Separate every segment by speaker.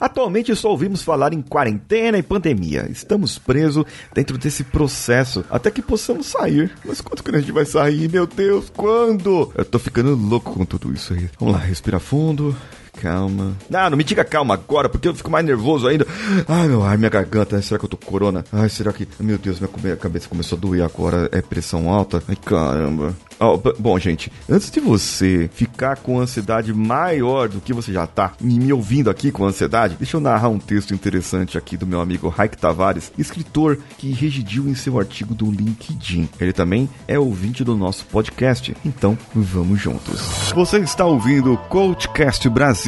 Speaker 1: Atualmente só ouvimos falar em quarentena e pandemia. Estamos presos dentro desse processo até que possamos sair. Mas quando que a gente vai sair, meu Deus? Quando? Eu tô ficando louco com tudo isso aí. Vamos lá, respira fundo. Calma. Ah, não me diga calma agora, porque eu fico mais nervoso ainda. Ai, meu ar, minha garganta. Será que eu tô corona? Ai, será que. Meu Deus, minha cabeça começou a doer agora. É pressão alta? Ai, caramba. Oh, bom, gente, antes de você ficar com ansiedade maior do que você já tá, e me ouvindo aqui com ansiedade, deixa eu narrar um texto interessante aqui do meu amigo Raik Tavares, escritor que residiu em seu artigo do LinkedIn. Ele também é ouvinte do nosso podcast, então vamos juntos. Você está ouvindo o Coachcast Brasil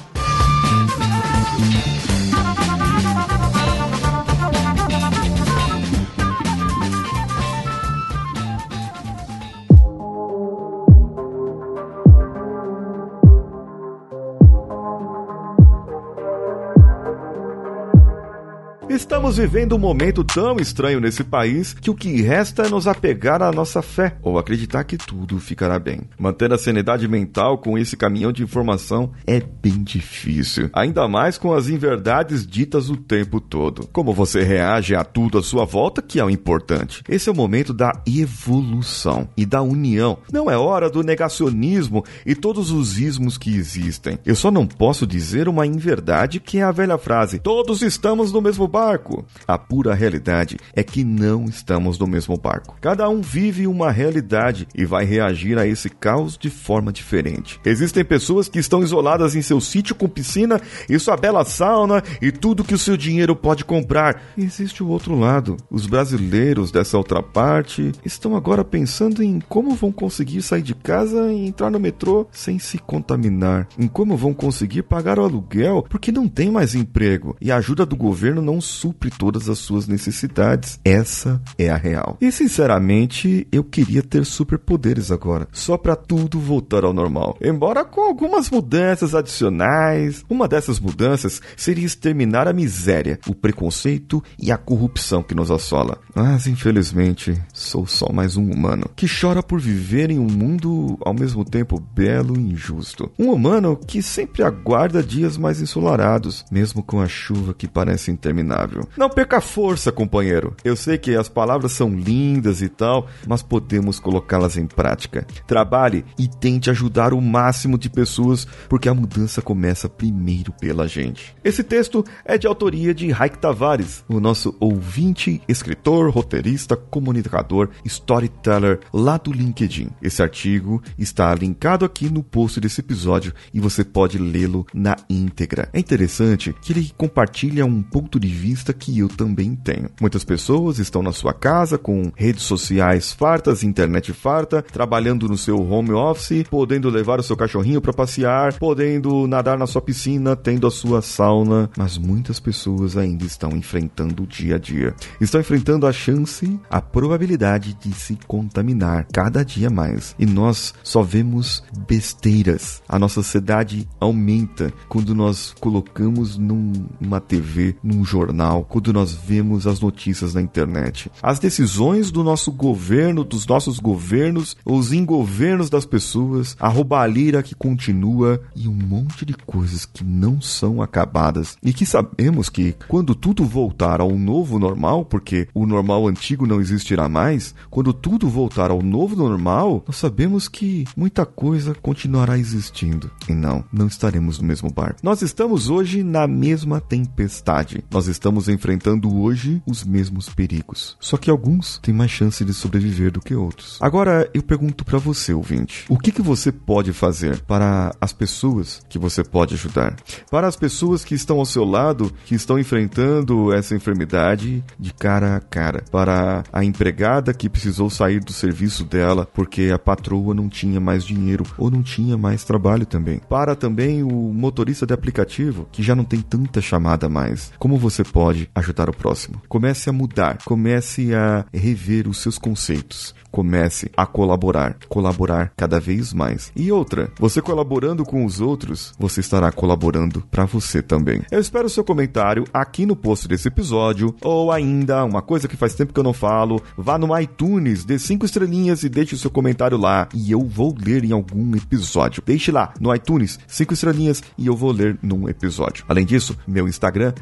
Speaker 1: Estamos vivendo um momento tão estranho nesse país que o que resta é nos apegar à nossa fé ou acreditar que tudo ficará bem. Manter a sanidade mental com esse caminhão de informação é bem difícil, ainda mais com as inverdades ditas o tempo todo. Como você reage a tudo à sua volta que é o importante. Esse é o momento da evolução e da união. Não é hora do negacionismo e todos os ismos que existem. Eu só não posso dizer uma inverdade que é a velha frase: todos estamos no mesmo barco barco. A pura realidade é que não estamos no mesmo barco. Cada um vive uma realidade e vai reagir a esse caos de forma diferente. Existem pessoas que estão isoladas em seu sítio com piscina e sua bela sauna e tudo que o seu dinheiro pode comprar. E existe o outro lado. Os brasileiros dessa outra parte estão agora pensando em como vão conseguir sair de casa e entrar no metrô sem se contaminar, em como vão conseguir pagar o aluguel porque não tem mais emprego e a ajuda do governo não supre todas as suas necessidades. Essa é a real. E sinceramente, eu queria ter superpoderes agora, só para tudo voltar ao normal. Embora com algumas mudanças adicionais. Uma dessas mudanças seria exterminar a miséria, o preconceito e a corrupção que nos assola. Mas infelizmente, sou só mais um humano que chora por viver em um mundo ao mesmo tempo belo e injusto. Um humano que sempre aguarda dias mais ensolarados, mesmo com a chuva que parece interminável. Não perca força, companheiro. Eu sei que as palavras são lindas e tal, mas podemos colocá-las em prática. Trabalhe e tente ajudar o máximo de pessoas, porque a mudança começa primeiro pela gente. Esse texto é de autoria de Raik Tavares, o nosso ouvinte, escritor, roteirista, comunicador, storyteller lá do LinkedIn. Esse artigo está linkado aqui no post desse episódio e você pode lê-lo na íntegra. É interessante que ele compartilha um ponto de vista vista que eu também tenho. Muitas pessoas estão na sua casa com redes sociais fartas, internet farta, trabalhando no seu home office, podendo levar o seu cachorrinho para passear, podendo nadar na sua piscina, tendo a sua sauna, mas muitas pessoas ainda estão enfrentando o dia a dia. Estão enfrentando a chance, a probabilidade de se contaminar cada dia mais. E nós só vemos besteiras. A nossa sociedade aumenta quando nós colocamos numa TV, num jornal jornal, quando nós vemos as notícias na internet. As decisões do nosso governo, dos nossos governos, os ingovernos das pessoas, a roubalheira que continua e um monte de coisas que não são acabadas e que sabemos que quando tudo voltar ao novo normal, porque o normal antigo não existirá mais, quando tudo voltar ao novo normal, nós sabemos que muita coisa continuará existindo. E não, não estaremos no mesmo barco. Nós estamos hoje na mesma tempestade. Nós estamos estamos enfrentando hoje os mesmos perigos. Só que alguns têm mais chance de sobreviver do que outros. Agora eu pergunto para você, ouvinte, o que, que você pode fazer para as pessoas que você pode ajudar? Para as pessoas que estão ao seu lado, que estão enfrentando essa enfermidade de cara a cara. Para a empregada que precisou sair do serviço dela porque a patroa não tinha mais dinheiro ou não tinha mais trabalho também. Para também o motorista de aplicativo que já não tem tanta chamada mais. Como você pode ajudar o próximo. Comece a mudar, comece a rever os seus conceitos. Comece a colaborar, colaborar cada vez mais. E outra, você colaborando com os outros, você estará colaborando para você também. Eu espero o seu comentário aqui no post desse episódio, ou ainda, uma coisa que faz tempo que eu não falo, vá no iTunes, dê cinco estrelinhas e deixe o seu comentário lá, e eu vou ler em algum episódio. Deixe lá no iTunes, cinco estrelinhas, e eu vou ler num episódio. Além disso, meu Instagram,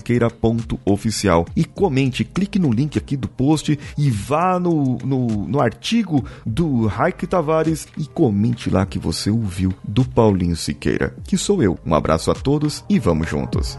Speaker 1: paulinhosiqueira.oficial. E comente, clique no link aqui do post e vá no, no no, no artigo do Raik Tavares e comente lá que você ouviu do Paulinho Siqueira, que sou eu. Um abraço a todos e vamos juntos.